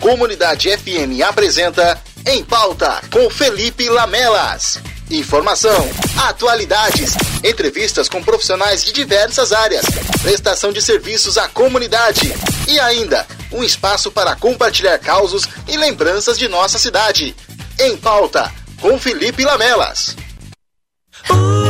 Comunidade FM apresenta Em Pauta com Felipe Lamelas. Informação, atualidades, entrevistas com profissionais de diversas áreas, prestação de serviços à comunidade e ainda um espaço para compartilhar causos e lembranças de nossa cidade. Em Pauta com Felipe Lamelas. Muito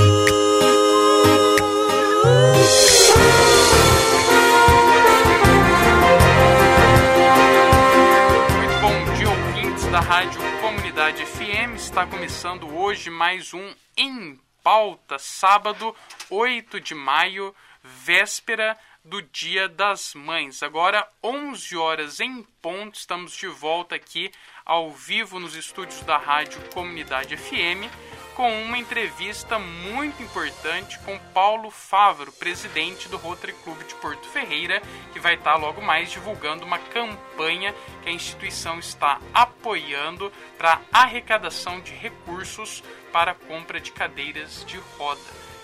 Rádio Comunidade FM. Está começando hoje mais um Em Pauta, sábado 8 de maio, véspera do Dia das Mães. Agora, 11 horas em ponto, estamos de volta aqui ao vivo nos estúdios da Rádio Comunidade FM com uma entrevista muito importante com Paulo Favaro, presidente do Rotary Clube de Porto Ferreira, que vai estar logo mais divulgando uma campanha que a instituição está apoiando para arrecadação de recursos para a compra de cadeiras de roda.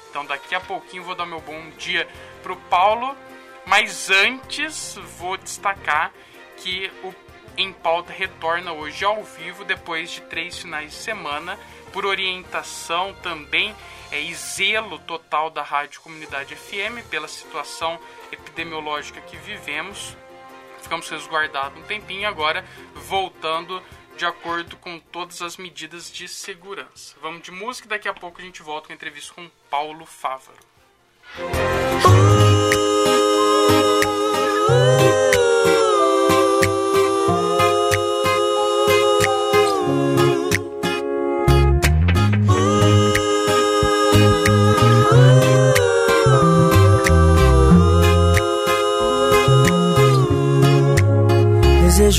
Então daqui a pouquinho vou dar meu bom dia para o Paulo, mas antes vou destacar que o Em Pauta retorna hoje ao vivo depois de três finais de semana por orientação também é, e zelo total da Rádio Comunidade FM pela situação epidemiológica que vivemos. Ficamos resguardados um tempinho agora, voltando de acordo com todas as medidas de segurança. Vamos de música e daqui a pouco a gente volta com a entrevista com Paulo Fávaro.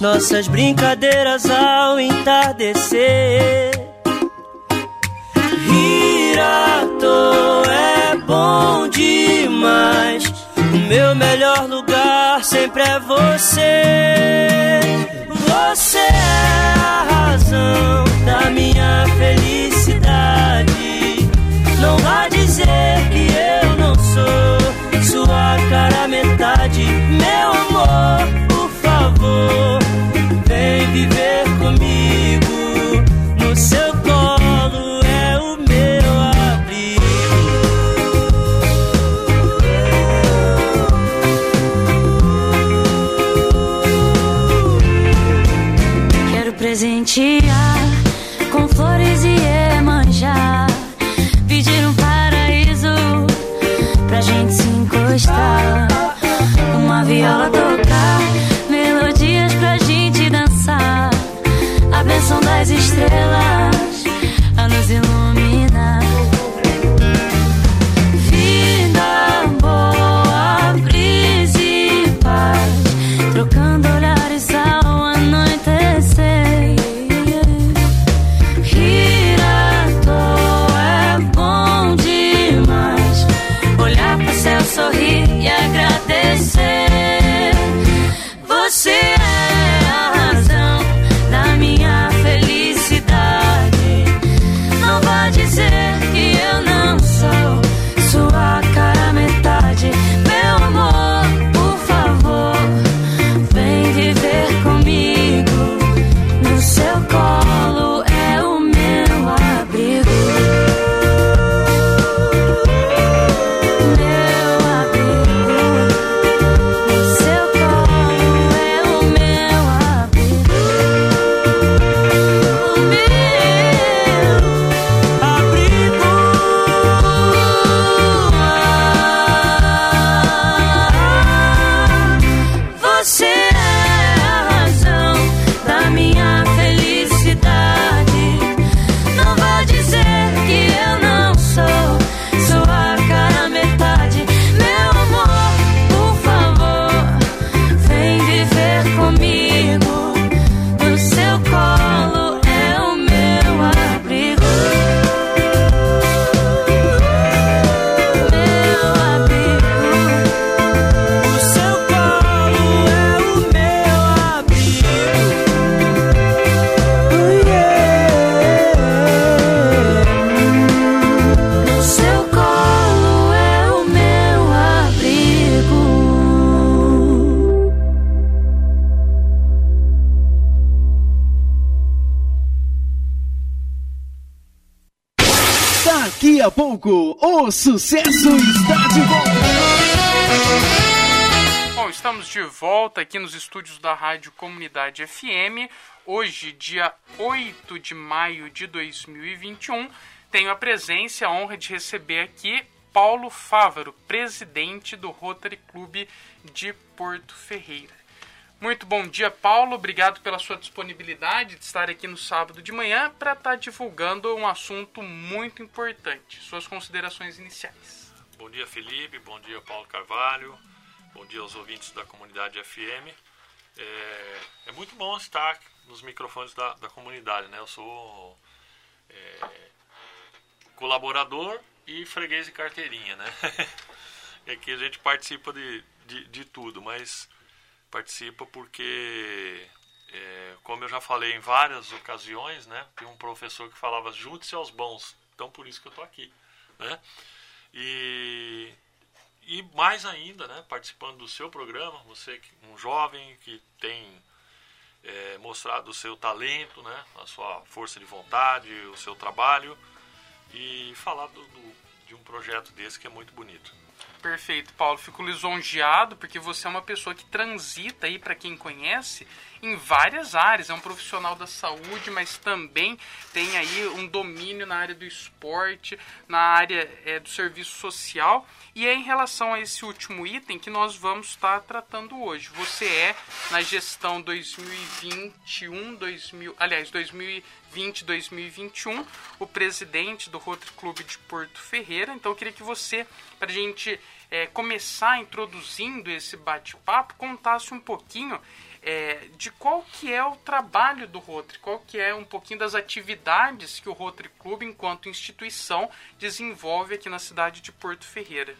nossas brincadeiras ao entardecer. Rir à toa é bom demais. O meu melhor lugar sempre é você. Você é a razão da minha felicidade. Não vá dizer que eu não sou sua cara metade. Viver Daqui a pouco, o sucesso está de volta. Bom, estamos de volta aqui nos estúdios da Rádio Comunidade FM. Hoje, dia 8 de maio de 2021, tenho a presença e a honra de receber aqui Paulo Fávaro, presidente do Rotary Clube de Porto Ferreira. Muito bom dia, Paulo. Obrigado pela sua disponibilidade de estar aqui no sábado de manhã para estar tá divulgando um assunto muito importante. Suas considerações iniciais. Bom dia, Felipe. Bom dia, Paulo Carvalho. Bom dia aos ouvintes da comunidade FM. É, é muito bom estar nos microfones da, da comunidade, né? Eu sou é, colaborador e freguês de carteirinha, né? Aqui a gente participa de, de, de tudo, mas participa porque, é, como eu já falei em várias ocasiões, né, tem um professor que falava junte-se aos bons, então por isso que eu estou aqui, né? E, e mais ainda, né, participando do seu programa, você um jovem que tem é, mostrado o seu talento, né, a sua força de vontade, o seu trabalho e falar do, do, de um projeto desse que é muito bonito. Perfeito, Paulo. Fico lisonjeado porque você é uma pessoa que transita aí, para quem conhece, em várias áreas. É um profissional da saúde, mas também tem aí um domínio na área do esporte, na área é, do serviço social. E é em relação a esse último item que nós vamos estar tratando hoje. Você é na gestão 2021, 2000, aliás, 2020, 2021, o presidente do Rotary Clube de Porto Ferreira. Então eu queria que você, para a gente é, começar introduzindo esse bate-papo, contasse um pouquinho é, de qual que é o trabalho do Rotary, qual que é um pouquinho das atividades que o Rotary Clube, enquanto instituição, desenvolve aqui na cidade de Porto Ferreira.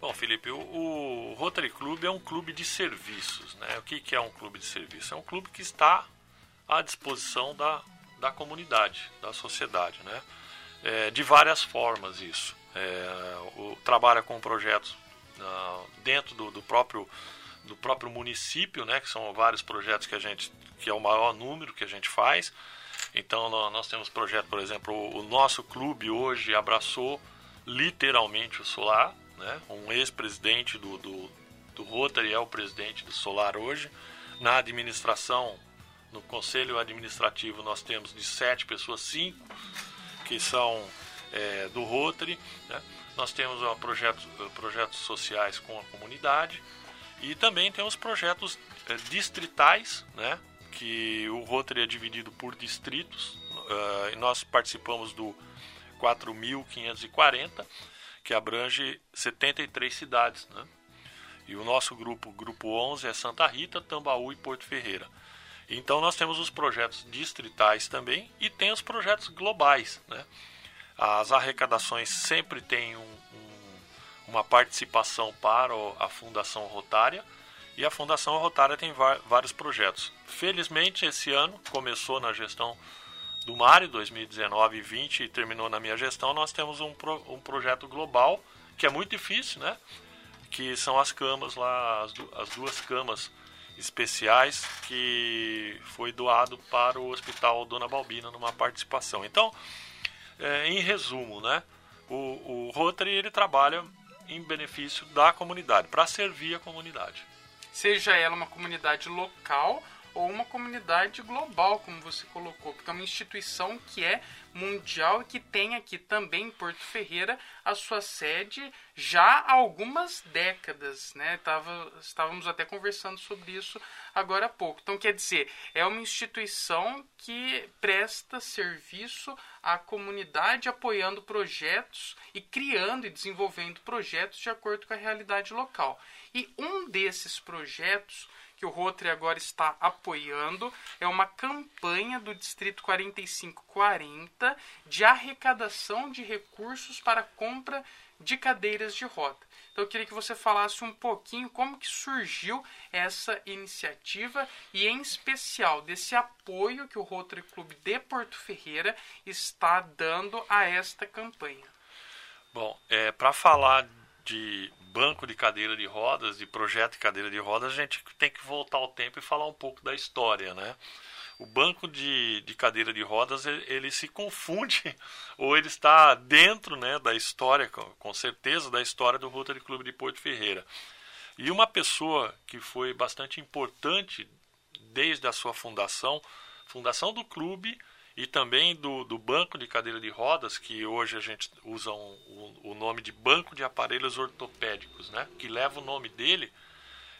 Bom, Felipe, o, Rotary Clube é um clube de serviços. Né? O que é um clube de serviços? É um clube que está à disposição da, da comunidade, da sociedade. Né? É, de várias formas isso. É, o, trabalha com projetos uh, dentro do, do próprio do próprio município, né, que são vários projetos que a gente, que é o maior número que a gente faz. Então nós temos projeto, por exemplo, o nosso clube hoje abraçou literalmente o solar, né? Um ex-presidente do, do, do Rotary é o presidente do Solar hoje. Na administração, no conselho administrativo, nós temos de sete pessoas, cinco que são é, do Rotary. Né? Nós temos ó, projetos, projetos sociais com a comunidade. E também temos projetos é, distritais, né? que o Rotary é dividido por distritos. Uh, e nós participamos do 4.540, que abrange 73 cidades. Né? E o nosso grupo, grupo 11, é Santa Rita, Tambaú e Porto Ferreira. Então nós temos os projetos distritais também e tem os projetos globais. Né? As arrecadações sempre têm um, uma participação para a Fundação Rotária e a Fundação Rotária tem vários projetos. Felizmente, esse ano começou na gestão do Mário, 2019 e 20, e terminou na minha gestão. Nós temos um, pro, um projeto global que é muito difícil, né? Que são as camas lá, as, as duas camas especiais que foi doado para o Hospital Dona Balbina numa participação. Então, é, em resumo, né? O, o Rotary ele trabalha em benefício da comunidade, para servir a comunidade. Seja ela uma comunidade local ou uma comunidade global, como você colocou, porque é uma instituição que é mundial e que tem aqui também em Porto Ferreira a sua sede já há algumas décadas, né? Tava, estávamos até conversando sobre isso agora há pouco. Então, quer dizer, é uma instituição que presta serviço à comunidade, apoiando projetos e criando e desenvolvendo projetos de acordo com a realidade local. E um desses projetos que o Rotary agora está apoiando é uma campanha do Distrito 4540 de arrecadação de recursos para compra de cadeiras de roda. Então eu queria que você falasse um pouquinho como que surgiu essa iniciativa e em especial desse apoio que o Rotary Clube de Porto Ferreira está dando a esta campanha. Bom, é, para falar de banco de cadeira de rodas, de projeto de cadeira de rodas, a gente tem que voltar ao tempo e falar um pouco da história, né? o banco de, de cadeira de rodas ele, ele, se confunde ou ele está dentro né, da história, com, certeza, da história do Rotary Clube de Porto Ferreira. E uma pessoa que foi bastante importante desde a sua fundação, fundação do clube e também do, do banco de cadeira de rodas, que hoje a gente usa um, um, o nome de Banco de Aparelhos Ortopédicos, né, que leva o nome dele,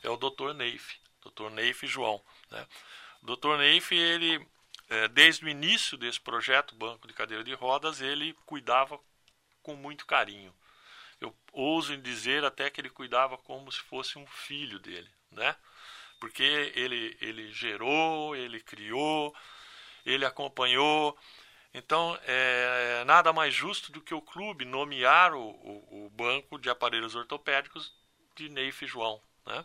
é o Dr. Neif, Dr. Neif João. Né. O Dr. Neif, ele, é, desde o início desse projeto, Banco de Cadeira de Rodas, ele cuidava com muito carinho. Eu ouso em dizer até que ele cuidava como se fosse um filho dele, né? Porque ele, ele gerou, ele criou, ele acompanhou. Então, é nada mais justo do que o clube nomear o, o, o banco de aparelhos ortopédicos de Neif João, né?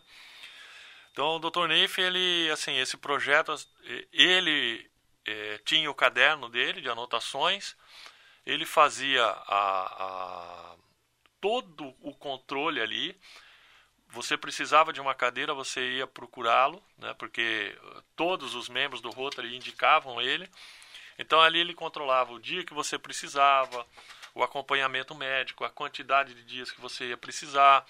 Então, o Dr. Neif, ele, assim, esse projeto, ele é, tinha o caderno dele de anotações, ele fazia a, a, todo o controle ali. Você precisava de uma cadeira, você ia procurá-lo, né, porque todos os membros do Rotary indicavam ele. Então, ali ele controlava o dia que você precisava, o acompanhamento médico, a quantidade de dias que você ia precisar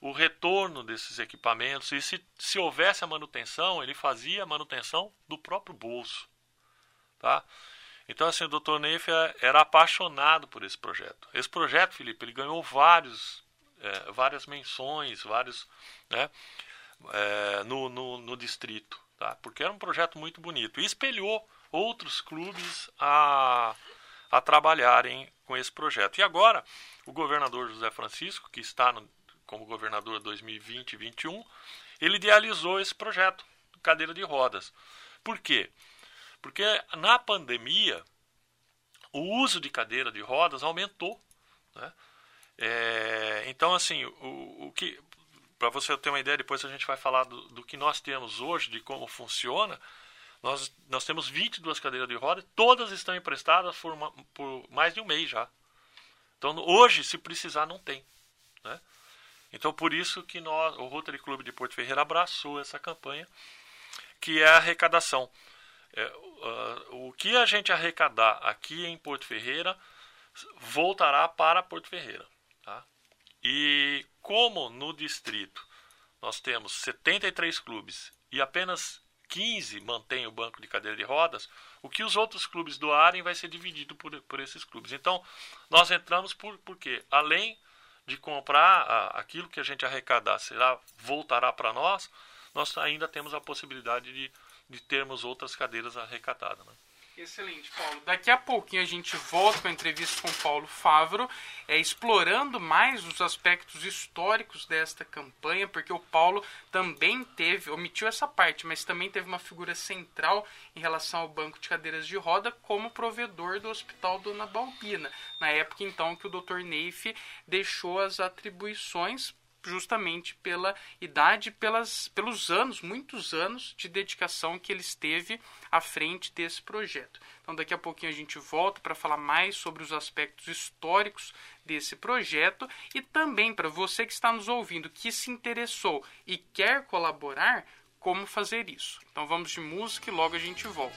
o retorno desses equipamentos e se, se houvesse a manutenção, ele fazia a manutenção do próprio bolso. Tá? Então, assim, o Dr. Neif era apaixonado por esse projeto. Esse projeto, Felipe, ele ganhou vários, é, várias menções, vários, né, é, no, no, no, distrito, tá? porque era um projeto muito bonito. E espelhou outros clubes a, a trabalharem com esse projeto. E agora, o governador José Francisco, que está no, como governador 2020 e 2021, ele idealizou esse projeto, cadeira de rodas. Por quê? Porque na pandemia o uso de cadeira de rodas aumentou. Né? É, então, assim, o, o que para você ter uma ideia, depois a gente vai falar do, do, que nós temos hoje, de como funciona. Nós, nós temos 22 cadeiras de rodas, todas estão emprestadas por, uma, por mais de um mês já. Então, hoje, se precisar, não tem. Né? Então, por isso que nós, o Rotary Clube de Porto Ferreira abraçou essa campanha, que é a arrecadação. É, uh, o que a gente arrecadar aqui em Porto Ferreira voltará para Porto Ferreira. E como no distrito nós temos 73 clubes e apenas 15 mantêm o banco de cadeira de rodas, o que os outros clubes doarem vai ser dividido por, por esses clubes. Então, nós entramos por, por quê? Além de comprar a, aquilo que a gente arrecadar será voltará para nós, nós ainda temos a possibilidade de, de termos outras cadeiras arrecadadas. Né? Excelente, Paulo. Daqui a pouquinho a gente volta com a entrevista com Paulo Favro, é, explorando mais os aspectos históricos desta campanha, porque o Paulo também teve, omitiu essa parte, mas também teve uma figura central em relação ao banco de cadeiras de roda como provedor do Hospital Dona Balbina, na época então que o Dr. Neif deixou as atribuições justamente pela idade, pelas, pelos anos, muitos anos de dedicação que ele esteve à frente desse projeto. Então, daqui a pouquinho a gente volta para falar mais sobre os aspectos históricos desse projeto e também para você que está nos ouvindo, que se interessou e quer colaborar, como fazer isso. Então, vamos de música e logo a gente volta.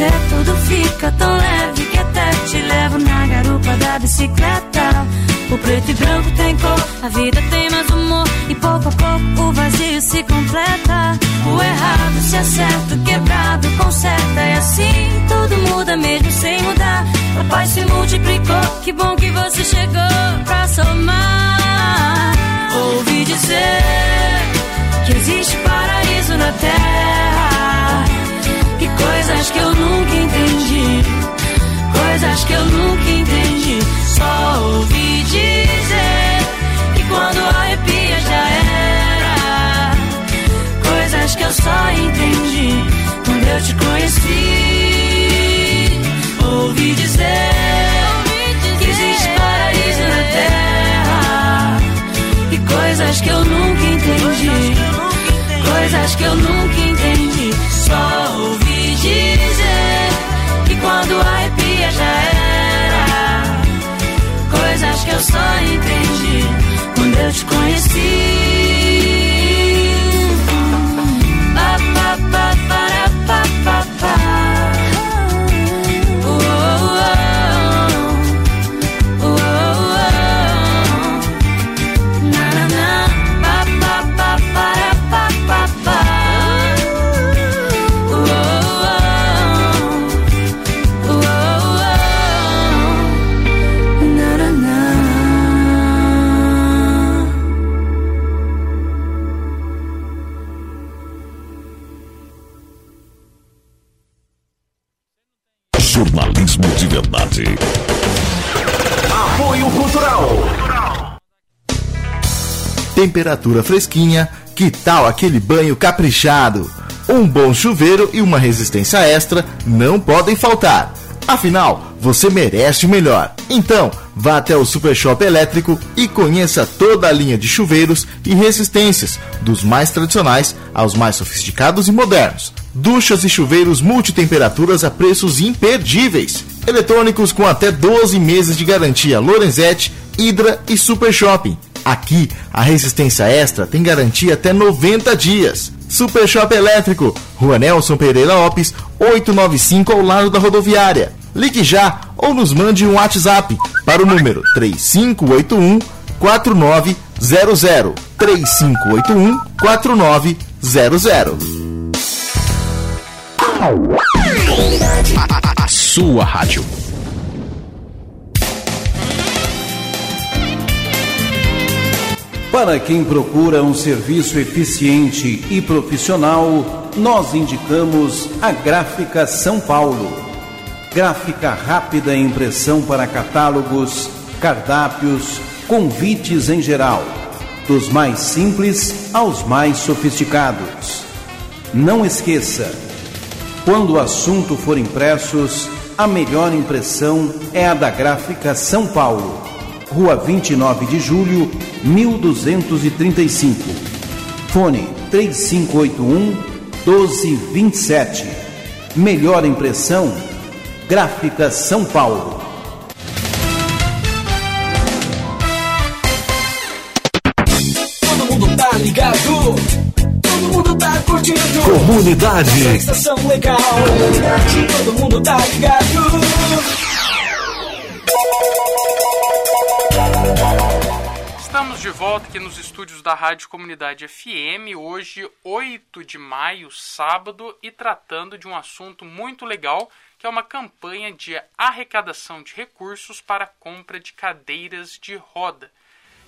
Você tudo fica tão leve que até te levo na garupa da bicicleta. O preto e branco tem cor, a vida tem mais humor. E pouco a pouco o vazio se completa. O errado se acerta, o quebrado conserta. E assim tudo muda mesmo sem mudar. A paz se multiplicou, que bom que você chegou pra somar. Coisas que eu nunca entendi. Só ouvi dizer que quando arrepia já era. Coisas que eu só entendi quando eu te conheci. Temperatura fresquinha, que tal aquele banho caprichado? Um bom chuveiro e uma resistência extra não podem faltar. Afinal, você merece o melhor. Então, vá até o Super Shop Elétrico e conheça toda a linha de chuveiros e resistências, dos mais tradicionais aos mais sofisticados e modernos. Duchas e chuveiros multitemperaturas a preços imperdíveis. Eletrônicos com até 12 meses de garantia Lorenzetti, Hydra e Super Shopping. Aqui, a resistência extra tem garantia até 90 dias. Super Shop Elétrico, Rua Nelson Pereira Lopes, 895 ao lado da rodoviária. Ligue já ou nos mande um WhatsApp para o número 3581 4900. 3581 4900. A sua rádio. Para quem procura um serviço eficiente e profissional, nós indicamos a Gráfica São Paulo. Gráfica rápida e impressão para catálogos, cardápios, convites em geral, dos mais simples aos mais sofisticados. Não esqueça, quando o assunto for impressos, a melhor impressão é a da Gráfica São Paulo. Rua 29 de Julho, 1235. Fone 3581 1227. Melhor impressão, Gráfica São Paulo. Todo mundo tá ligado. Todo mundo tá curtindo. Comunidade. Sensação legal. Todo mundo tá ligado. Estamos de volta aqui nos estúdios da Rádio Comunidade FM, hoje 8 de maio, sábado, e tratando de um assunto muito legal, que é uma campanha de arrecadação de recursos para a compra de cadeiras de roda,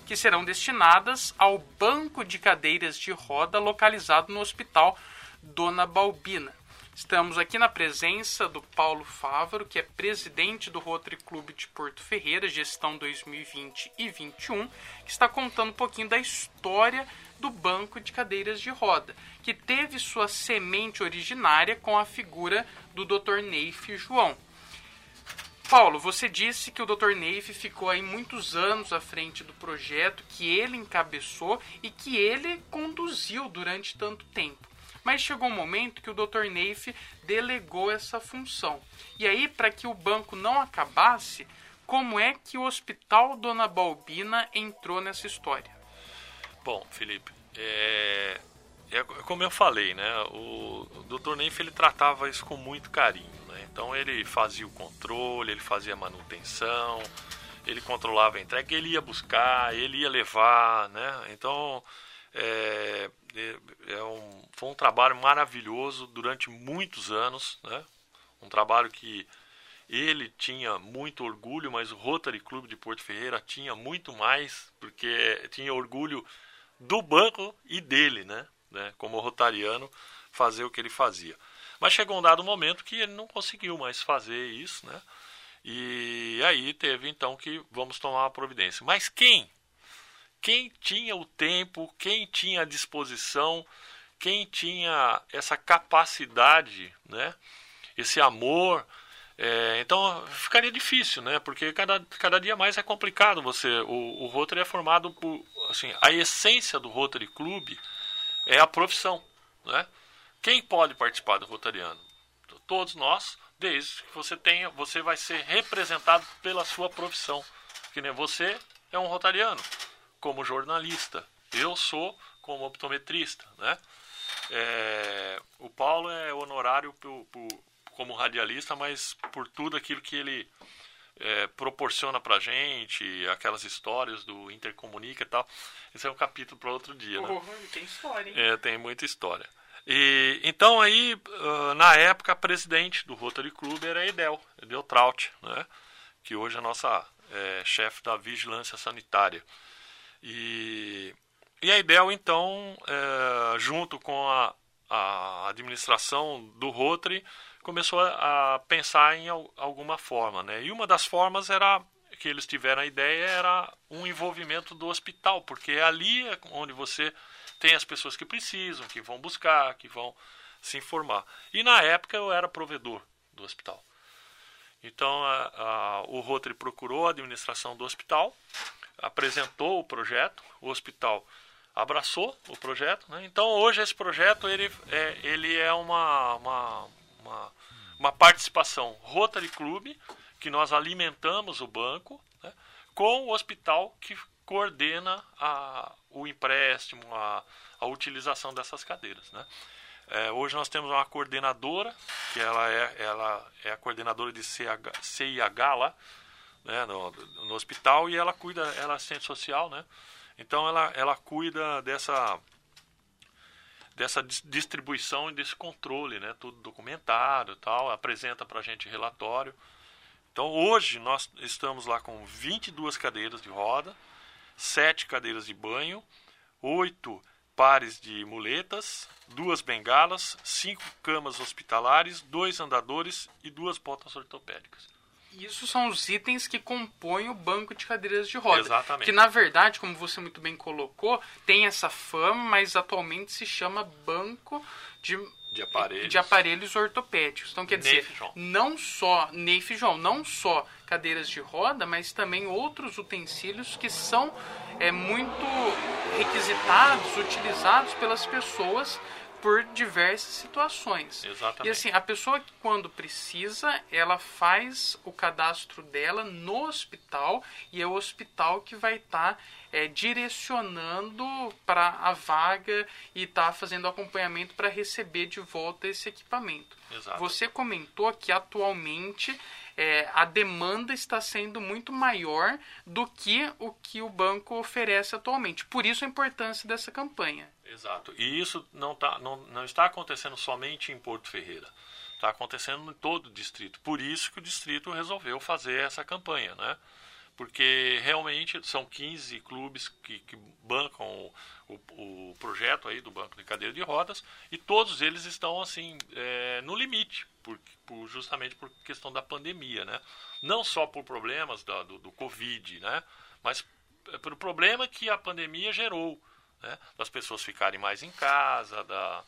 que serão destinadas ao Banco de Cadeiras de Roda localizado no Hospital Dona Balbina. Estamos aqui na presença do Paulo Fávaro, que é presidente do Rotary Clube de Porto Ferreira, gestão 2020 e 2021, que está contando um pouquinho da história do banco de cadeiras de roda, que teve sua semente originária com a figura do Dr. Neif João. Paulo, você disse que o Dr. Neif ficou aí muitos anos à frente do projeto, que ele encabeçou e que ele conduziu durante tanto tempo. Mas chegou um momento que o Dr. Neif delegou essa função. E aí, para que o banco não acabasse, como é que o Hospital Dona Balbina entrou nessa história? Bom, Felipe, é, é como eu falei, né? O, o Dr. Neif ele tratava isso com muito carinho. Né? Então ele fazia o controle, ele fazia a manutenção, ele controlava a entrega, ele ia buscar, ele ia levar, né? Então é, é, é um, foi um trabalho maravilhoso durante muitos anos, né? Um trabalho que ele tinha muito orgulho, mas o Rotary Clube de Porto Ferreira tinha muito mais, porque tinha orgulho do banco e dele, né? né? Como rotariano, fazer o que ele fazia. Mas chegou um dado momento que ele não conseguiu mais fazer isso, né? E aí teve então que vamos tomar uma providência. Mas quem quem tinha o tempo, quem tinha a disposição, quem tinha essa capacidade, né? esse amor. É, então ficaria difícil, né? Porque cada, cada dia mais é complicado você. O, o Rotary é formado por. Assim, a essência do Rotary Clube é a profissão. Né? Quem pode participar do Rotariano? Todos nós, desde que você tenha, você vai ser representado pela sua profissão. Que nem você é um rotariano como jornalista. Eu sou como optometrista, né? É, o Paulo é honorário por, por, como radialista, mas por tudo aquilo que ele é, proporciona pra gente, aquelas histórias do Intercomunica e tal. Esse é um capítulo para outro dia, né? tem história, hein? É, tem muita história. E, então aí, uh, na época, a presidente do Rotary Club era a Edel, Edel Traut, né? Que hoje é nossa é, chefe da vigilância sanitária. E, e a IDEL, então, é, junto com a, a administração do Rotary, começou a, a pensar em al, alguma forma. Né? E uma das formas era que eles tiveram a ideia era um envolvimento do hospital, porque é ali onde você tem as pessoas que precisam, que vão buscar, que vão se informar. E na época eu era provedor do hospital. Então a, a, o Rotary procurou a administração do hospital apresentou o projeto, o hospital abraçou o projeto. Né? Então hoje esse projeto ele é, ele é uma, uma, uma, uma participação Rotary Club, que nós alimentamos o banco, né? com o hospital que coordena a, o empréstimo, a, a utilização dessas cadeiras. Né? É, hoje nós temos uma coordenadora, que ela é, ela é a coordenadora de CH, CIH lá, né, no, no hospital e ela cuida, ela é assistente social, né? Então ela, ela cuida dessa dessa distribuição e desse controle, né? Tudo documentado, tal, apresenta para a gente relatório. Então hoje nós estamos lá com 22 cadeiras de roda, 7 cadeiras de banho, 8 pares de muletas, duas bengalas, cinco camas hospitalares, dois andadores e duas botas ortopédicas. Isso são os itens que compõem o banco de cadeiras de roda. Exatamente. Que na verdade, como você muito bem colocou, tem essa fama, mas atualmente se chama banco de, de, aparelhos. de aparelhos ortopédicos. Então quer dizer, não só Neif João, não só cadeiras de roda, mas também outros utensílios que são é, muito requisitados, utilizados pelas pessoas por diversas situações. Exatamente. E assim, a pessoa que quando precisa, ela faz o cadastro dela no hospital e é o hospital que vai estar tá, é, direcionando para a vaga e está fazendo acompanhamento para receber de volta esse equipamento. Exato. Você comentou que atualmente é, a demanda está sendo muito maior do que o que o banco oferece atualmente. Por isso a importância dessa campanha. Exato. E isso não, tá, não, não está acontecendo somente em Porto Ferreira. Está acontecendo em todo o distrito. Por isso que o distrito resolveu fazer essa campanha, né? porque realmente são 15 clubes que, que bancam o, o, o, projeto aí do banco de cadeira de rodas e todos eles estão assim é, no limite, por, por, justamente por questão da pandemia, né? Não só por problemas da, do, do Covid, né? Mas pelo problema que a pandemia gerou né? das pessoas ficarem mais em casa, da...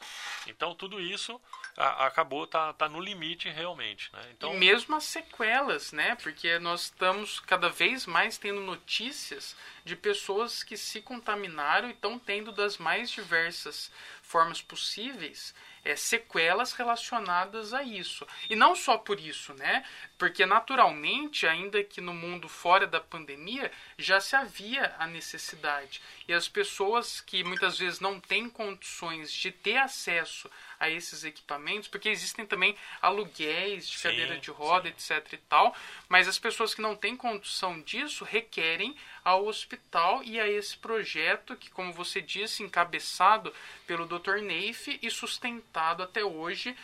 então tudo isso a, acabou tá, tá no limite realmente, né? Então e mesmo as sequelas, né? Porque nós estamos cada vez mais tendo notícias de pessoas que se contaminaram e estão tendo das mais diversas formas possíveis é, sequelas relacionadas a isso. E não só por isso, né? Porque naturalmente, ainda que no mundo fora da pandemia, já se havia a necessidade. E as pessoas que muitas vezes não têm condições de ter acesso a esses equipamentos, porque existem também aluguéis de sim, cadeira de roda, sim. etc e tal, mas as pessoas que não têm condição disso requerem ao hospital e a esse projeto que, como você disse, encabeçado pelo Dr. Neif e sustentado até hoje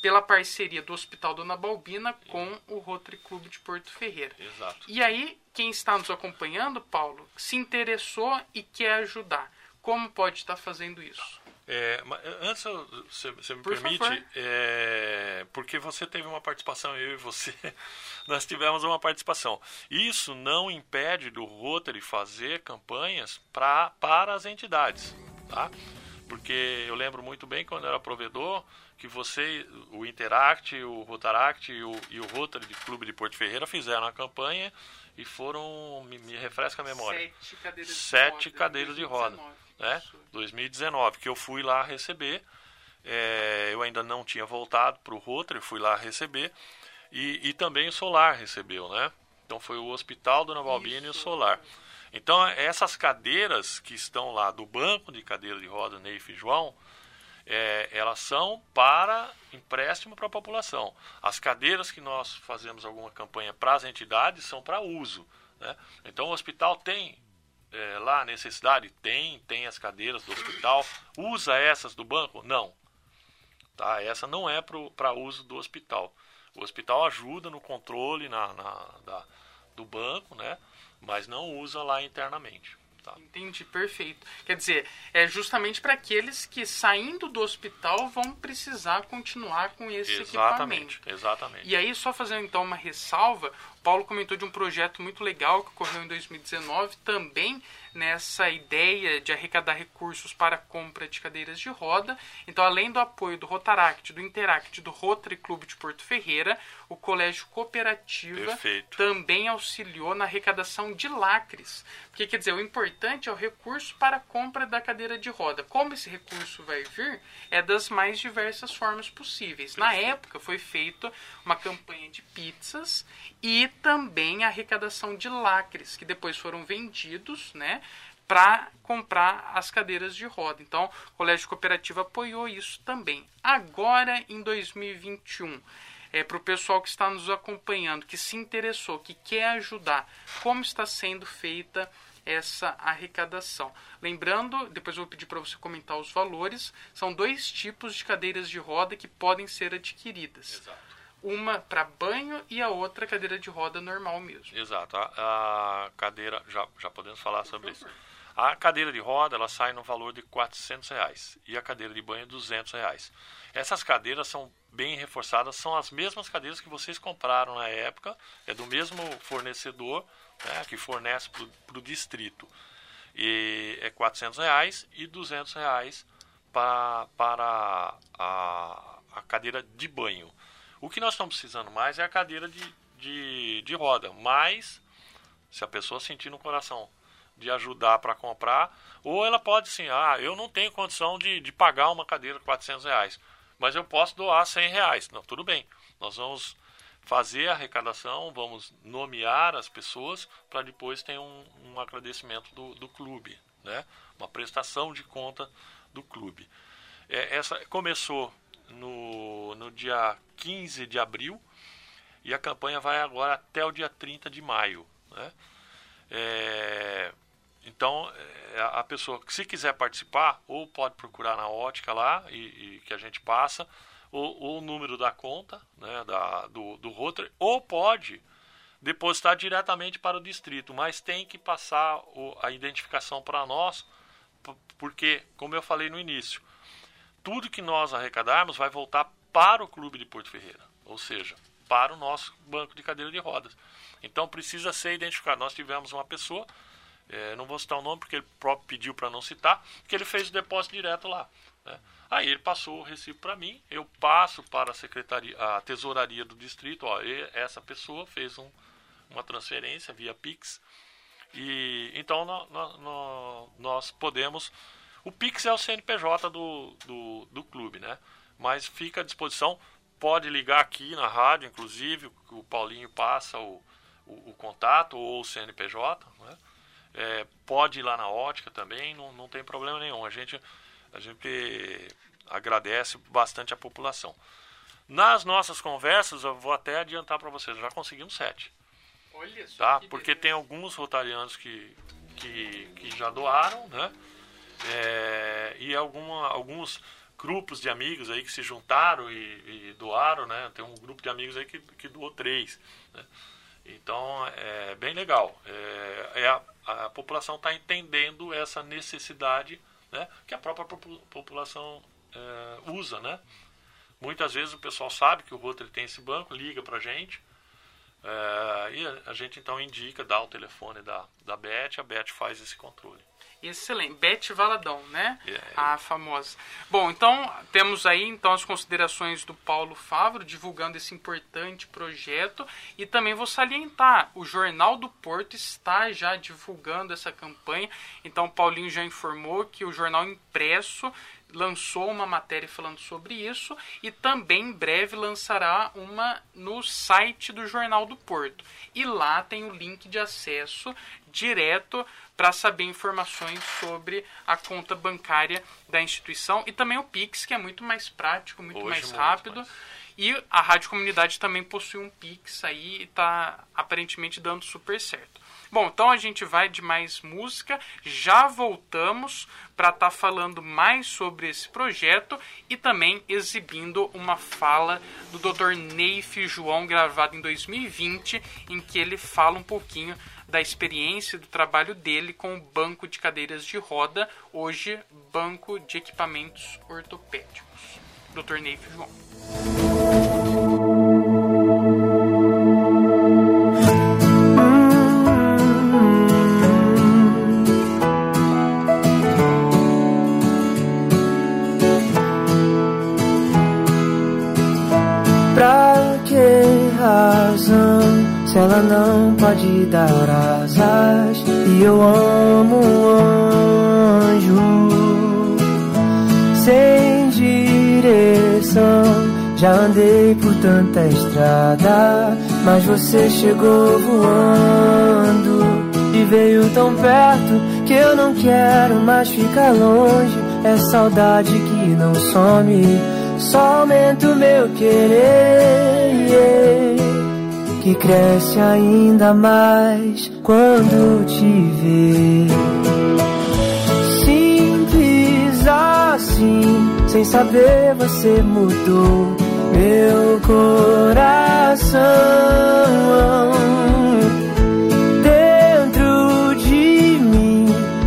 pela parceria do Hospital Dona Balbina com o Rotary Clube de Porto Ferreira. Exato. E aí, quem está nos acompanhando, Paulo, se interessou e quer ajudar. Como pode estar fazendo isso? É, antes, você, você me Por permite, é, porque você teve uma participação, eu e você, nós tivemos uma participação. Isso não impede do Rotary fazer campanhas pra, para as entidades, tá? Porque eu lembro muito bem quando eu era provedor, que você, o Interact, o Rotaract e o, e o Rotary de Clube de Porto Ferreira fizeram a campanha e foram, me, me refresca a memória, sete cadeiras sete de roda, cadeiras de roda né? 2019, que eu fui lá receber. É, eu ainda não tinha voltado para o Rotary, fui lá receber. E, e também o Solar recebeu, né? Então foi o Hospital Dona Balbina e o Solar. Então essas cadeiras que estão lá do banco de cadeira de roda Neif e João, é, elas são para empréstimo para a população. As cadeiras que nós fazemos alguma campanha para as entidades são para uso. Né? Então o hospital tem é, lá a necessidade? Tem, tem as cadeiras do hospital. Usa essas do banco? Não. Tá? Essa não é para uso do hospital. O hospital ajuda no controle na, na da, do banco, né? mas não usa lá internamente. Tá. Entendi, perfeito. Quer dizer, é justamente para aqueles que saindo do hospital vão precisar continuar com esse exatamente, equipamento. Exatamente. E aí, só fazendo então uma ressalva, Paulo comentou de um projeto muito legal que ocorreu em 2019, também nessa ideia de arrecadar recursos para a compra de cadeiras de roda. Então, além do apoio do Rotaract, do Interact, do Rotary Clube de Porto Ferreira, o Colégio Cooperativa Perfeito. também auxiliou na arrecadação de lacres. Porque, quer dizer, o importante é o recurso para a compra da cadeira de roda. Como esse recurso vai vir, é das mais diversas formas possíveis. Na época, foi feita uma campanha de pizzas e também a arrecadação de lacres, que depois foram vendidos, né? Para comprar as cadeiras de roda. Então, o Colégio Cooperativo apoiou isso também. Agora, em 2021, é, para o pessoal que está nos acompanhando, que se interessou, que quer ajudar, como está sendo feita essa arrecadação. Lembrando, depois eu vou pedir para você comentar os valores, são dois tipos de cadeiras de roda que podem ser adquiridas. Exato uma para banho e a outra cadeira de roda normal mesmo. Exato. A, a cadeira, já, já podemos falar sobre isso. A cadeira de roda ela sai no valor de 400 reais e a cadeira de banho 200 reais. Essas cadeiras são bem reforçadas, são as mesmas cadeiras que vocês compraram na época, é do mesmo fornecedor né, que fornece para o distrito. E é 400 reais e 200 reais pra, para a, a cadeira de banho. O que nós estamos precisando mais é a cadeira de, de, de roda. Mas, se a pessoa sentir no coração de ajudar para comprar, ou ela pode sim, ah, eu não tenho condição de, de pagar uma cadeira de 400 reais, mas eu posso doar 100 reais. Não, tudo bem, nós vamos fazer a arrecadação, vamos nomear as pessoas para depois ter um, um agradecimento do, do clube, né? uma prestação de conta do clube. É, essa começou no, no dia 15 de abril e a campanha vai agora até o dia 30 de maio. Né? É, então, é, a pessoa se quiser participar, ou pode procurar na ótica lá, e, e que a gente passa, ou, ou, o número da conta né, da, do, do Rotary, ou pode depositar diretamente para o distrito, mas tem que passar o, a identificação para nós, porque, como eu falei no início, tudo que nós arrecadarmos vai voltar para o clube de Porto Ferreira, ou seja, para o nosso banco de cadeira de rodas. Então precisa ser identificado. Nós tivemos uma pessoa, é, não vou citar o nome porque ele próprio pediu para não citar, que ele fez o depósito direto lá. Né? Aí ele passou o recibo para mim, eu passo para a secretaria, a tesouraria do distrito, ó, essa pessoa fez um, uma transferência via Pix. E então nós podemos. O Pix é o CNPJ do, do, do clube, né? Mas fica à disposição. Pode ligar aqui na rádio, inclusive, o Paulinho passa o, o, o contato ou o CNPJ. Né? É, pode ir lá na ótica também, não, não tem problema nenhum. A gente, a gente agradece bastante a população. Nas nossas conversas, eu vou até adiantar para vocês, já conseguimos sete. Olha só. Tá? Porque tem alguns rotarianos que, que, que já doaram, né? É, e alguma, alguns grupos de amigos aí que se juntaram e, e, doaram, né? Tem um grupo de amigos aí que, que doou três. Né? Então é bem legal. É, é a, a, população está entendendo essa necessidade né, que a própria população é, usa, né? Muitas vezes o pessoal sabe que o Rotary tem esse banco, liga para a gente, é, e a, gente então indica, dá o telefone da, da Beth, a Beth faz esse controle. Excelente. Beth Valadão, né? Yeah. A famosa. Bom, então temos aí então as considerações do Paulo Favro divulgando esse importante projeto e também vou salientar, o Jornal do Porto está já divulgando essa campanha. Então o Paulinho já informou que o jornal impresso lançou uma matéria falando sobre isso e também em breve lançará uma no site do Jornal do Porto. E lá tem o link de acesso direto para saber informações sobre a conta bancária da instituição e também o Pix, que é muito mais prático, muito Hoje, mais muito rápido. Mais. E a Rádio Comunidade também possui um Pix aí e está aparentemente dando super certo. Bom, então a gente vai de mais música, já voltamos para estar tá falando mais sobre esse projeto e também exibindo uma fala do Dr. Neif João gravada em 2020, em que ele fala um pouquinho da experiência do trabalho dele com o banco de cadeiras de roda, hoje banco de equipamentos ortopédicos. Dr. Neif João. Dar asas e eu amo um anjo sem direção. Já andei por tanta estrada, mas você chegou voando e veio tão perto que eu não quero mais ficar longe. É saudade que não some, só aumenta o meu querer que cresce ainda mais quando te vê. Simples assim, sem saber você mudou meu coração. Dentro de mim,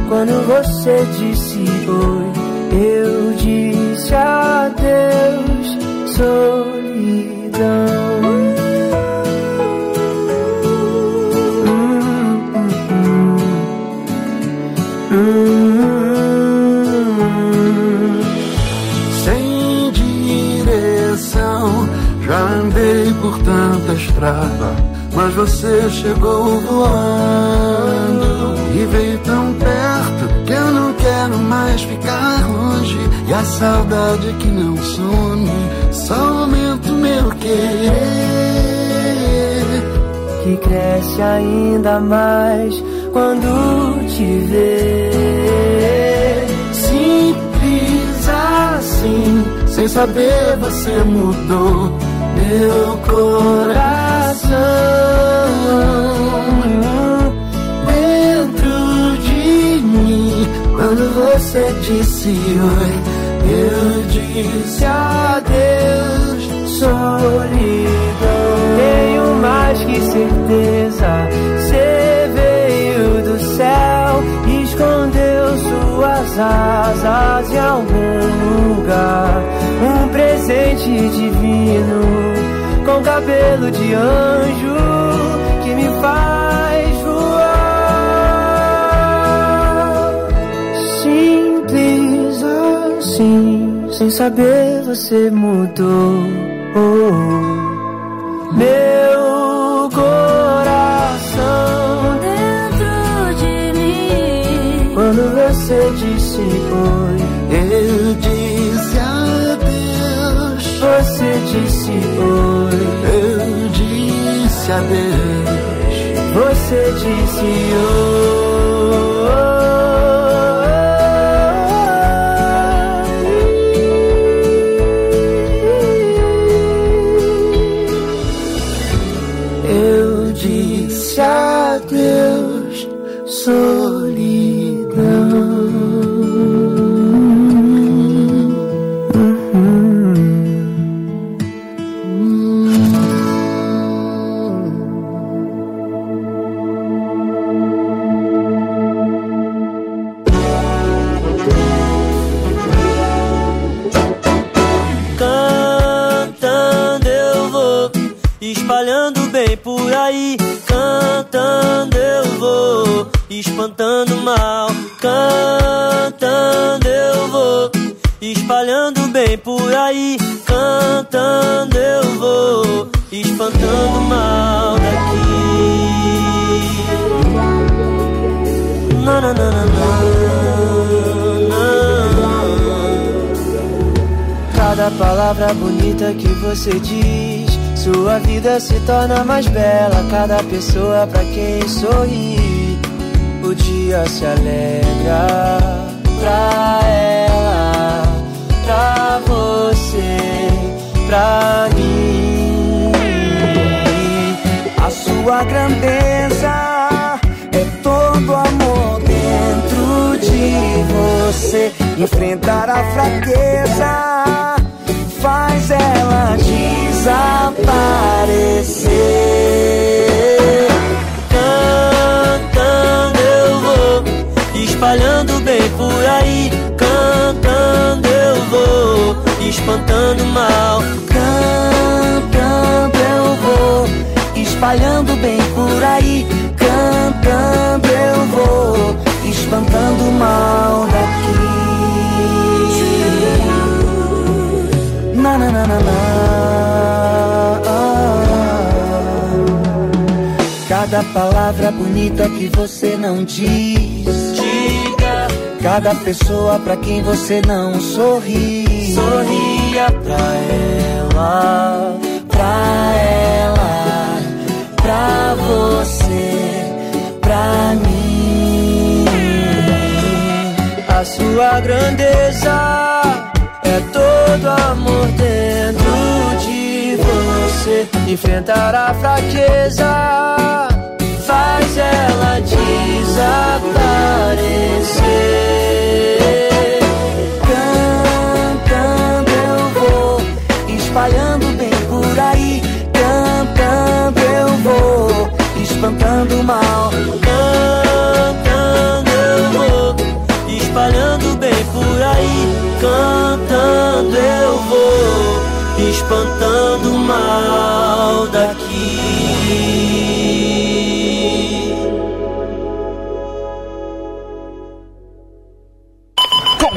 quando você disse oi, eu disse adeus, solidão. Por tanta estrada, mas você chegou voando e veio tão perto que eu não quero mais ficar longe. E a saudade que não some, só aumenta o meu querer. Que cresce ainda mais quando te vê. Simples assim, sem saber você mudou meu coração. Dentro de mim, quando você disse oi, eu disse adeus, solidão. Tenho mais que certeza. Você veio do céu, escondeu suas asas em algum lugar. Um presente divino, com cabelo de anjo, que me faz voar. Simples assim, sem saber você mudou. Meu coração Dentro de mim, quando você disse oi, Eu disse você disse oi, eu disse adeus. você disse oi. Espalhando bem por aí. Cantando eu vou, espantando mal. Cantando eu vou, espalhando bem por aí. Cantando eu vou, espantando mal daqui. Na. Cada palavra bonita que você diz, sua vida se torna mais bela. Cada pessoa pra quem sorri, o dia se alegra. Pra ela, pra você, pra mim. A sua grandeza é todo amor dentro de você. Enfrentar a fraqueza faz ela desaparecer. Cantando eu vou, espalhando bem por aí. Cantando eu vou, espantando mal. Cantando eu vou, espalhando bem por aí. Cantando eu vou, espantando mal daqui. Na na na na na. Cada palavra bonita que você não diz. Diga. Cada pessoa pra quem você não sorri. Sorria pra ela, pra ela, pra você, pra mim. A sua grandeza é todo amor dentro de você. Enfrentar a fraqueza faz ela desaparecer. Cantando eu vou, espalhando bem por aí. Cantando eu vou, espantando o mal. Cantando eu vou, espalhando bem por aí. Cantando eu vou, espantando o mal daqui.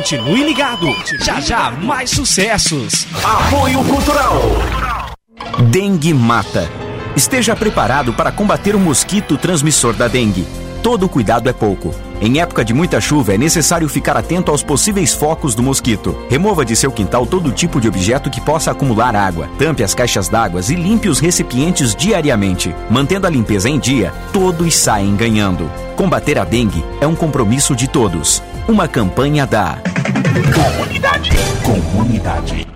Continue ligado. Já já mais sucessos. Apoio Cultural. Dengue mata. Esteja preparado para combater o mosquito transmissor da dengue. Todo cuidado é pouco. Em época de muita chuva, é necessário ficar atento aos possíveis focos do mosquito. Remova de seu quintal todo tipo de objeto que possa acumular água. Tampe as caixas d'água e limpe os recipientes diariamente. Mantendo a limpeza em dia, todos saem ganhando. Combater a dengue é um compromisso de todos. Uma campanha da Comunidade. Comunidade.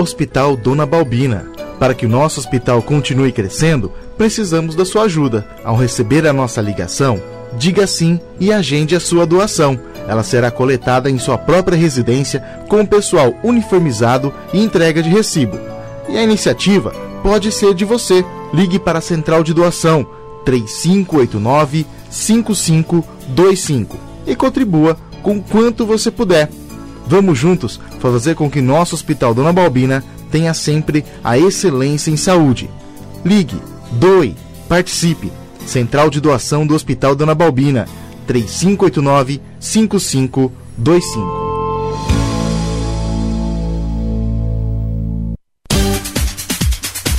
Hospital Dona Balbina. Para que o nosso hospital continue crescendo, precisamos da sua ajuda. Ao receber a nossa ligação, diga sim e agende a sua doação. ela será coletada em sua própria residência com pessoal uniformizado e entrega de recibo. E a iniciativa pode ser de você. Ligue para a Central de Doação 3589 5525 e contribua com quanto você puder. Vamos juntos fazer com que nosso Hospital Dona Balbina tenha sempre a excelência em saúde. Ligue, doe, participe. Central de Doação do Hospital Dona Balbina 3589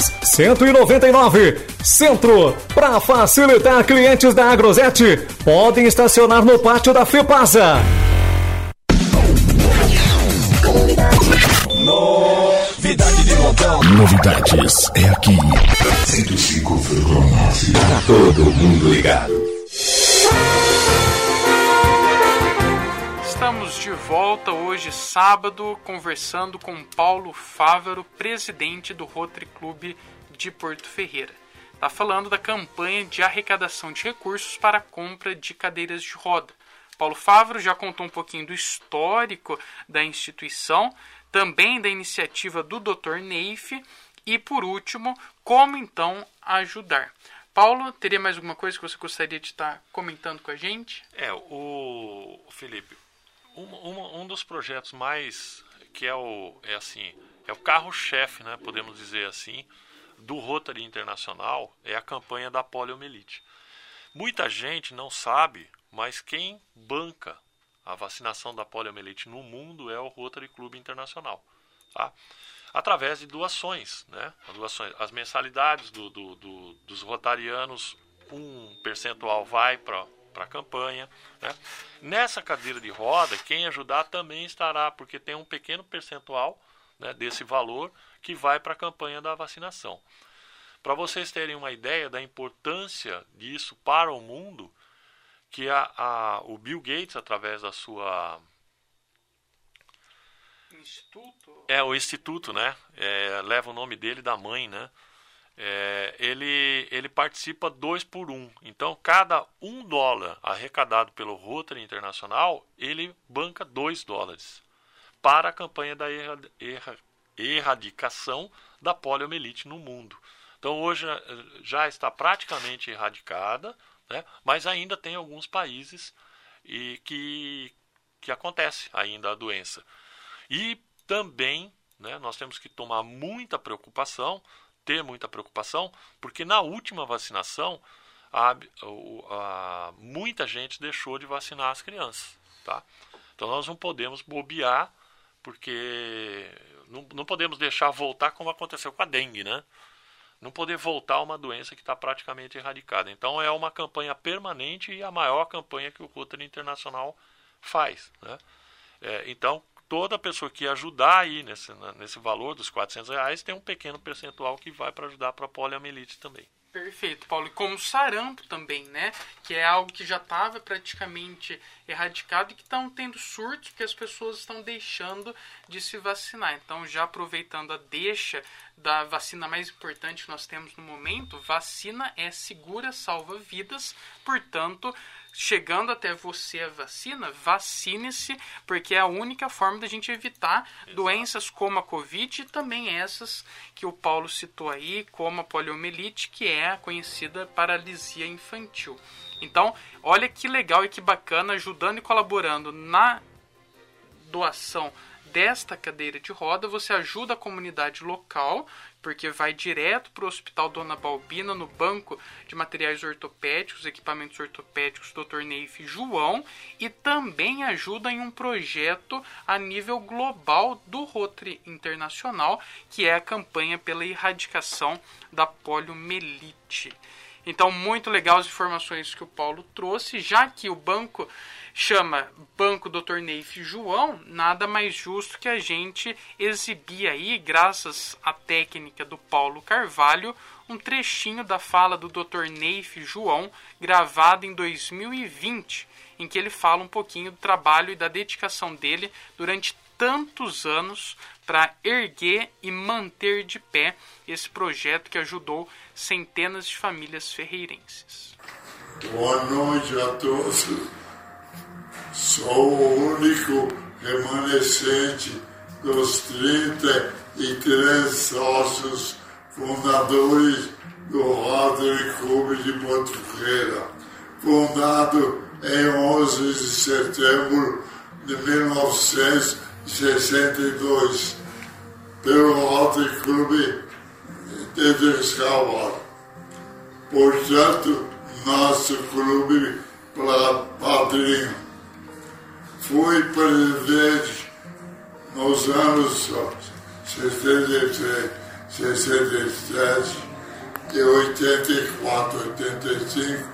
Forjas 199, Centro. Para facilitar clientes da Agrosete, podem estacionar no pátio da FEPASA. Novidade de montão. Novidades é aqui. 105,9. Tá todo mundo ligado. De volta hoje, sábado, conversando com Paulo Fávaro, presidente do Rotary Clube de Porto Ferreira. Está falando da campanha de arrecadação de recursos para a compra de cadeiras de roda. Paulo Fávaro já contou um pouquinho do histórico da instituição, também da iniciativa do Dr. Neif e, por último, como então ajudar. Paulo, teria mais alguma coisa que você gostaria de estar comentando com a gente? É, o Felipe, um, dos projetos mais que é o é assim é o carro-chefe, né? Podemos dizer assim, do Rotary Internacional é a campanha da poliomielite. Muita gente não sabe, mas quem banca a vacinação da poliomielite no mundo é o Rotary Clube Internacional, tá? Através de doações, né? As, doações, as mensalidades do, do, do, dos rotarianos, um percentual vai para para a campanha. Né? Nessa cadeira de roda, quem ajudar também estará, porque tem um pequeno percentual né, desse valor que vai para a campanha da vacinação. Para vocês terem uma ideia da importância disso para o mundo, que a, a, o Bill Gates, através da sua Instituto? É, o Instituto, né? É, leva o nome dele da mãe, né? É, ele, ele participa dois por um. Então, cada um dólar arrecadado pelo Rotary Internacional, ele banca dois dólares para a campanha da erra, erradicação da poliomielite no mundo. Então, hoje eh, já está praticamente erradicada, né? mas ainda tem alguns países e que, que acontece ainda a doença. E também né, nós temos que tomar muita preocupação ter muita preocupação, porque na última vacinação, a, a, muita gente deixou de vacinar as crianças. Tá? Então nós não podemos bobear, porque não, não podemos deixar voltar como aconteceu com a dengue, né? Não poder voltar a uma doença que está praticamente erradicada. Então é uma campanha permanente e a maior campanha que o Rotary Internacional faz. Né? É, então, toda pessoa que ajudar aí nesse, nesse valor dos 400 reais tem um pequeno percentual que vai para ajudar para a poliomielite também. Perfeito, Paulo. E como sarampo também, né? Que é algo que já estava praticamente erradicado e que estão tendo surtos porque as pessoas estão deixando de se vacinar. Então, já aproveitando a deixa da vacina mais importante que nós temos no momento, vacina é segura, salva vidas. Portanto, chegando até você a vacina, vacine-se, porque é a única forma da gente evitar Exato. doenças como a Covid e também essas que o Paulo citou aí, como a poliomielite, que é a conhecida paralisia infantil. Então, olha que legal e que bacana, ajudando e colaborando na doação desta cadeira de roda, você ajuda a comunidade local porque vai direto para o Hospital Dona Balbina, no banco de materiais ortopédicos, equipamentos ortopédicos Dr. Neif João, e também ajuda em um projeto a nível global do Rotary Internacional, que é a campanha pela erradicação da poliomielite. Então, muito legal as informações que o Paulo trouxe, já que o banco chama Banco Dr. Neif João, nada mais justo que a gente exibir aí, graças à técnica do Paulo Carvalho, um trechinho da fala do Dr. Neif João, gravado em 2020, em que ele fala um pouquinho do trabalho e da dedicação dele durante tantos anos para erguer e manter de pé esse projeto que ajudou centenas de famílias ferreirenses. Boa noite a todos. Sou o único remanescente dos 33 sócios fundadores do Rotary Club de Ferreira, fundado em 11 de setembro de 1962 pelo Rotary Club de Descalvar. Portanto, nosso clube padrinho. Fui presidente nos anos 63, 67 e 84, 85,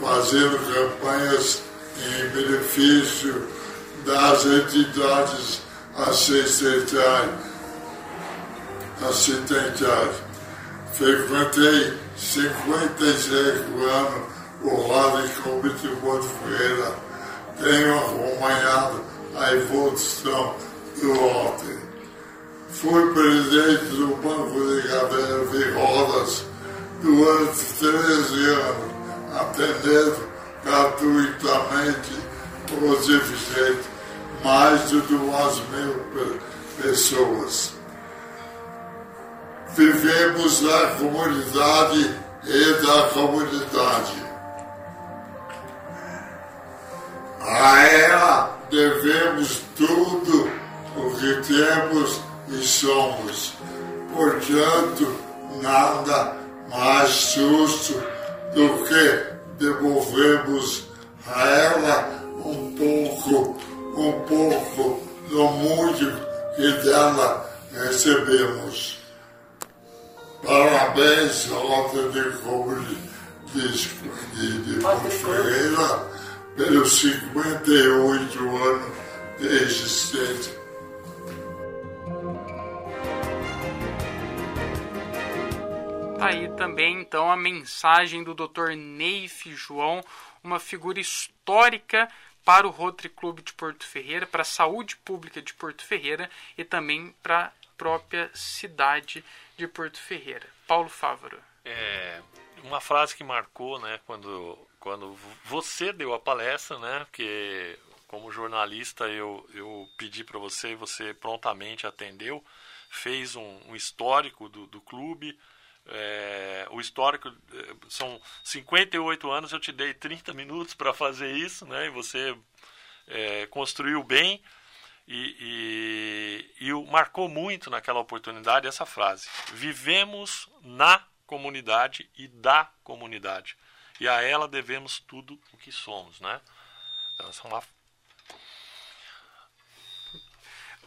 fazendo campanhas em benefício das entidades assistenciais. assistenciais. Frequentei 55 anos o de Clube de Porto Ferreira. Tenho acompanhado a evolução do Walter. Fui presidente do Banco de Cadeiras e Rodas durante 13 anos, atendendo gratuitamente os deficientes, mais de duas mil pessoas. Vivemos na comunidade e da comunidade. A ela devemos tudo o que temos e somos. Portanto, nada mais justo do que devolvermos a ela um pouco, um pouco do muito que dela recebemos. Parabéns, de Cobre de, de, de Ferreira, pelos 58 anos de existência. Tá aí também então a mensagem do Dr. Neif João, uma figura histórica para o Rotary Clube de Porto Ferreira, para a saúde pública de Porto Ferreira e também para a própria cidade de Porto Ferreira. Paulo Fávaro. É, uma frase que marcou, né, quando, quando você deu a palestra, né, porque como jornalista eu, eu pedi para você e você prontamente atendeu, fez um, um histórico do, do clube, é, o histórico é, são 58 anos, eu te dei 30 minutos para fazer isso, né? E você é, construiu bem e, e, e marcou muito naquela oportunidade essa frase: vivemos na comunidade e da comunidade e a ela devemos tudo o que somos, né? Então, essa é uma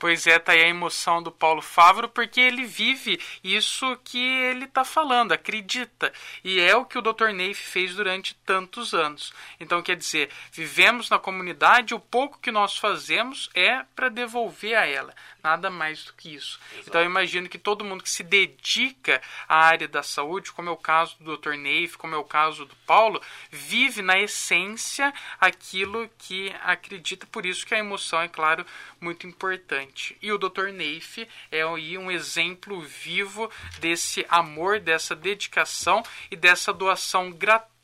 Pois é, tá aí a emoção do Paulo Favro, porque ele vive isso que ele está falando, acredita. E é o que o Dr. Neif fez durante tantos anos. Então, quer dizer, vivemos na comunidade, o pouco que nós fazemos é para devolver a ela. Nada mais do que isso. Exato. Então eu imagino que todo mundo que se dedica à área da saúde, como é o caso do Dr. Neif, como é o caso do Paulo, vive na essência aquilo que acredita. Por isso que a emoção é, claro, muito importante. E o Dr. Neif é aí um exemplo vivo desse amor, dessa dedicação e dessa doação gratuita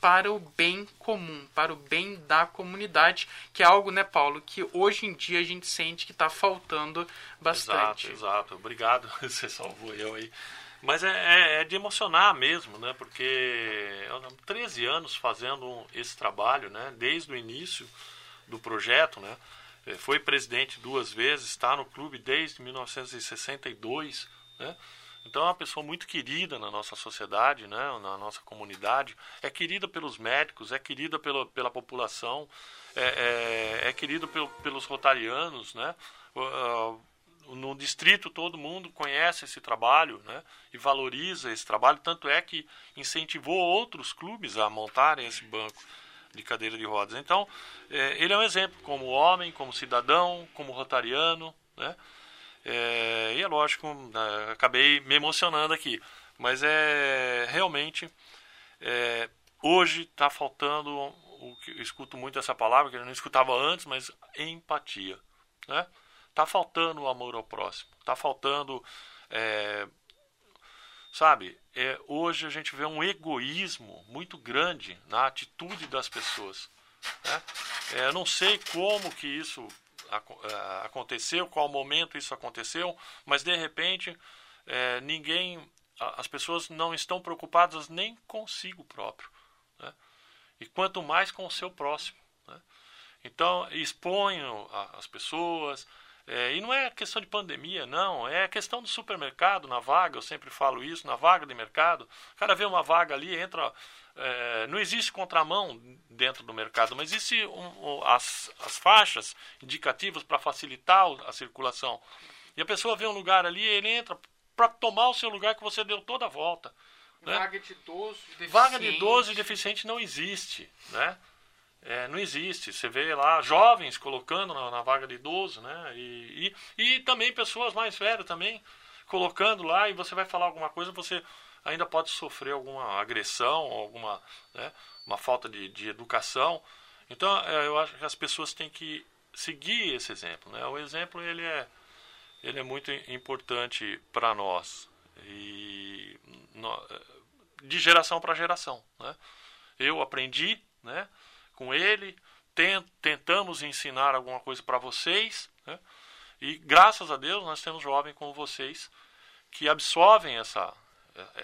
para o bem comum, para o bem da comunidade, que é algo, né, Paulo, que hoje em dia a gente sente que está faltando bastante. Exato, exato. Obrigado, você salvou eu aí. Mas é, é, é, de emocionar mesmo, né? Porque eu 13 anos fazendo esse trabalho, né? Desde o início do projeto, né? É, foi presidente duas vezes, está no clube desde 1962, né? Então é uma pessoa muito querida na nossa sociedade, né, na nossa comunidade. É querida pelos médicos, é querida pela, pela população, é, é, é pelo, pelos rotarianos. Né? Uh, no distrito todo mundo conhece esse trabalho né, e valoriza esse trabalho, tanto é que incentivou outros clubes a montarem esse banco de cadeira de rodas. Então, é, ele é um exemplo como homem, como cidadão, como rotariano, né? É, e é lógico, né, acabei me emocionando aqui, mas é realmente é, hoje está faltando o que eu escuto muito essa palavra que eu não escutava antes, mas empatia, né? Tá faltando o amor ao próximo, tá faltando, é, sabe? É, hoje a gente vê um egoísmo muito grande na atitude das pessoas. Né? É, eu não sei como que isso aconteceu, qual momento isso aconteceu, mas de repente é, ninguém, as pessoas não estão preocupadas nem consigo próprio, né? e quanto mais com o seu próximo. Né? Então exponham as pessoas, é, e não é questão de pandemia, não. É questão do supermercado, na vaga, eu sempre falo isso, na vaga de mercado. O cara vê uma vaga ali, entra. É, não existe contramão dentro do mercado, mas existe um, um, as, as faixas indicativas para facilitar a circulação. E a pessoa vê um lugar ali, ele entra para tomar o seu lugar que você deu toda a volta. Né? Vaga de idoso deficiente. Vaga de idoso e deficiente não existe, né? É, não existe. Você vê lá jovens colocando na, na vaga de idoso, né? E, e, e, também pessoas mais velhas também colocando lá e você vai falar alguma coisa, você ainda pode sofrer alguma agressão, alguma né, uma falta de, de educação. Então, é, eu acho que as pessoas têm que seguir esse exemplo, né? O exemplo ele é ele é muito importante para nós e no, de geração para geração, né? Eu aprendi, né? Com ele, tentamos ensinar alguma coisa para vocês, né? e graças a Deus nós temos jovens como vocês que absorvem essa,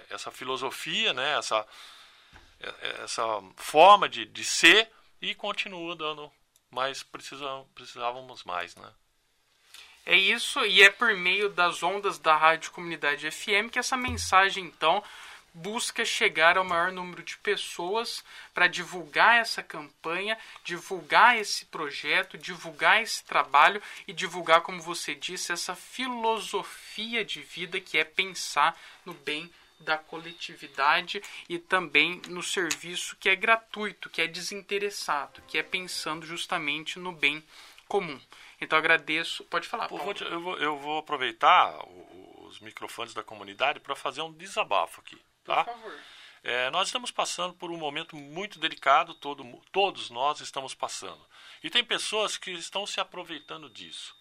essa filosofia, né? essa, essa forma de, de ser e continuam dando, mas precisam, precisávamos mais. Né? É isso, e é por meio das ondas da Rádio Comunidade FM que essa mensagem, então, busca chegar ao maior número de pessoas para divulgar essa campanha, divulgar esse projeto, divulgar esse trabalho e divulgar, como você disse, essa filosofia de vida que é pensar no bem da coletividade e também no serviço que é gratuito, que é desinteressado, que é pensando justamente no bem comum. Então agradeço. Pode falar. Eu vou, eu vou, eu vou aproveitar os microfones da comunidade para fazer um desabafo aqui. Tá? Por favor. É, nós estamos passando por um momento muito delicado, todo, todos nós estamos passando. E tem pessoas que estão se aproveitando disso.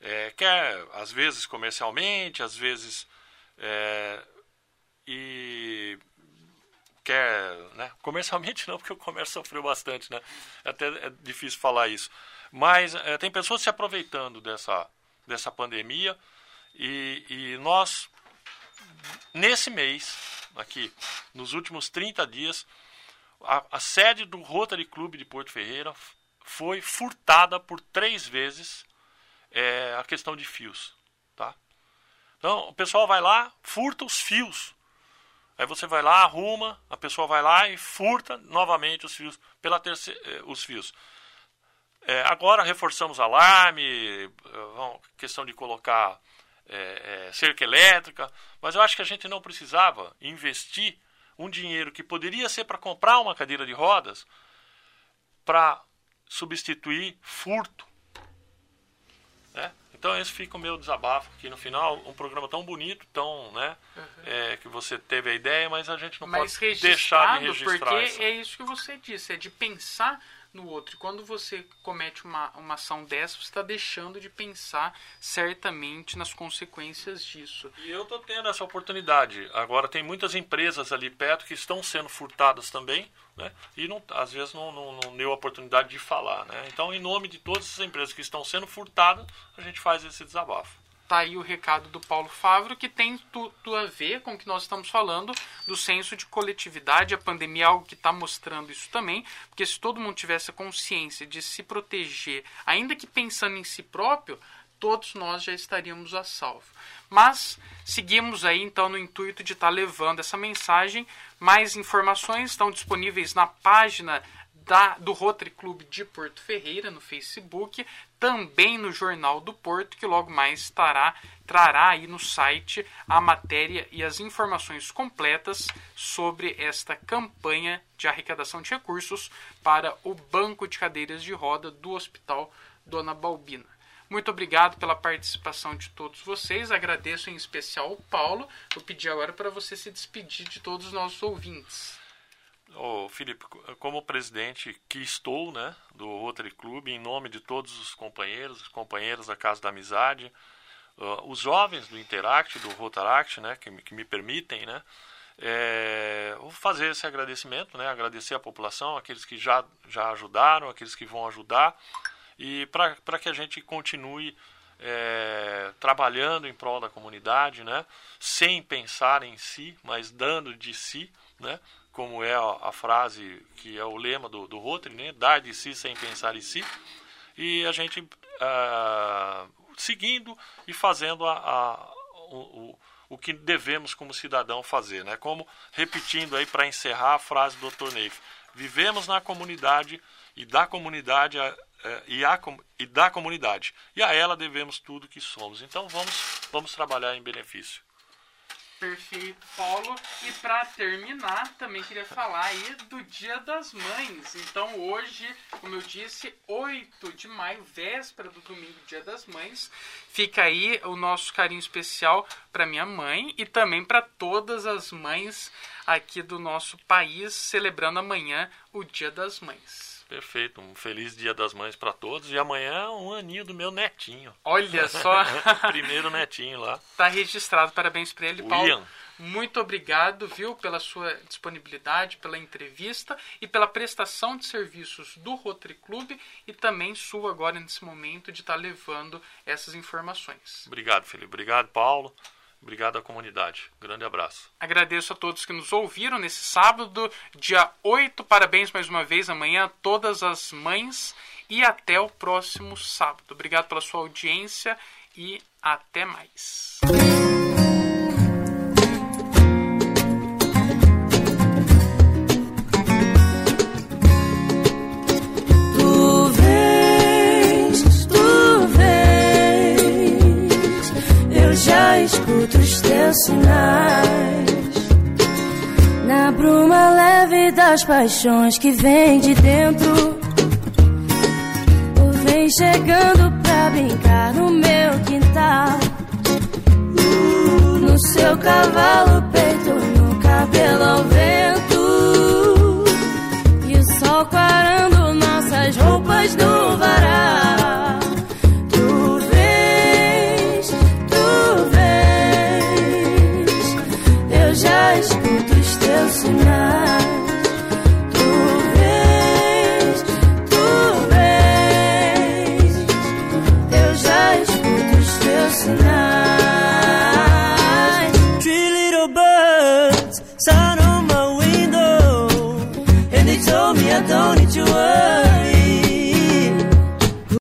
É, quer, às vezes, comercialmente, às vezes. É, e quer. Né? Comercialmente não, porque o comércio sofreu bastante, né? É até é difícil falar isso. Mas é, tem pessoas se aproveitando dessa, dessa pandemia e, e nós, nesse mês, aqui, nos últimos 30 dias, a, a sede do Rotary Club de Porto Ferreira foi furtada por três vezes é, a questão de fios. Tá? Então, o pessoal vai lá, furta os fios. Aí você vai lá, arruma, a pessoa vai lá e furta novamente os fios, pela terceira, eh, os fios. É, agora reforçamos alarme, questão de colocar é, é, cerca elétrica, mas eu acho que a gente não precisava investir um dinheiro que poderia ser para comprar uma cadeira de rodas para substituir furto. Né? Então esse fica o meu desabafo aqui no final, um programa tão bonito, tão, né, uhum. é, que você teve a ideia, mas a gente não mas pode deixar de registrar. Porque essa. é isso que você disse, é de pensar no outro. E quando você comete uma, uma ação dessa, você está deixando de pensar certamente nas consequências disso. E eu estou tendo essa oportunidade. Agora, tem muitas empresas ali perto que estão sendo furtadas também, né? e não, às vezes não, não, não deu a oportunidade de falar. Né? Então, em nome de todas essas empresas que estão sendo furtadas, a gente faz esse desabafo tá aí o recado do Paulo Favro, que tem tudo a ver com o que nós estamos falando do senso de coletividade. A pandemia é algo que está mostrando isso também, porque se todo mundo tivesse a consciência de se proteger, ainda que pensando em si próprio, todos nós já estaríamos a salvo. Mas seguimos aí então no intuito de estar tá levando essa mensagem. Mais informações estão disponíveis na página da, do Rotary Clube de Porto Ferreira no Facebook, também no Jornal do Porto, que logo mais estará, trará aí no site a matéria e as informações completas sobre esta campanha de arrecadação de recursos para o Banco de Cadeiras de Roda do Hospital Dona Balbina. Muito obrigado pela participação de todos vocês. Agradeço em especial o Paulo. Vou pedir agora para você se despedir de todos os nossos ouvintes. Oh, Felipe, como presidente que estou, né, do Rotary Club, em nome de todos os companheiros, companheiras da Casa da Amizade, uh, os jovens do Interact, do Rotaract, né, que, que me permitem, né, é, vou fazer esse agradecimento, né, agradecer a população, aqueles que já, já ajudaram, aqueles que vão ajudar, e para que a gente continue é, trabalhando em prol da comunidade, né, sem pensar em si, mas dando de si, né, como é a, frase que é o lema do, do Rotary, né? dar de si sem pensar em si, e a gente ah, seguindo e fazendo a, a, o, o, que devemos como cidadão fazer, né? como repetindo aí para encerrar a frase do Dr. Neif, vivemos na comunidade e da comunidade a, é, e, a, e da comunidade, e a ela devemos tudo que somos. Então vamos, vamos trabalhar em benefício. Perfeito, Paulo. E para terminar, também queria falar aí do Dia das Mães. Então, hoje, como eu disse, 8 de maio, véspera do domingo, Dia das Mães, fica aí o nosso carinho especial para minha mãe e também para todas as mães aqui do nosso país, celebrando amanhã o Dia das Mães. Perfeito, um feliz Dia das Mães para todos. E amanhã é um aninho do meu netinho. Olha só! Primeiro netinho lá. Tá registrado, parabéns para ele, Paulo. Ian. Muito obrigado, viu, pela sua disponibilidade, pela entrevista e pela prestação de serviços do Rotary Club e também sua agora nesse momento de estar tá levando essas informações. Obrigado, Felipe. Obrigado, Paulo. Obrigado à comunidade. Grande abraço. Agradeço a todos que nos ouviram nesse sábado, dia 8. Parabéns mais uma vez amanhã a todas as mães e até o próximo sábado. Obrigado pela sua audiência e até mais. Teus sinais. Na bruma leve das paixões que vem de dentro. Tu vem chegando pra brincar no meu quintal. No seu cavalo, peito, no cabelo ao vento. E o sol clarando nossas roupas no